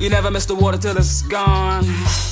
You never miss the water till it's gone.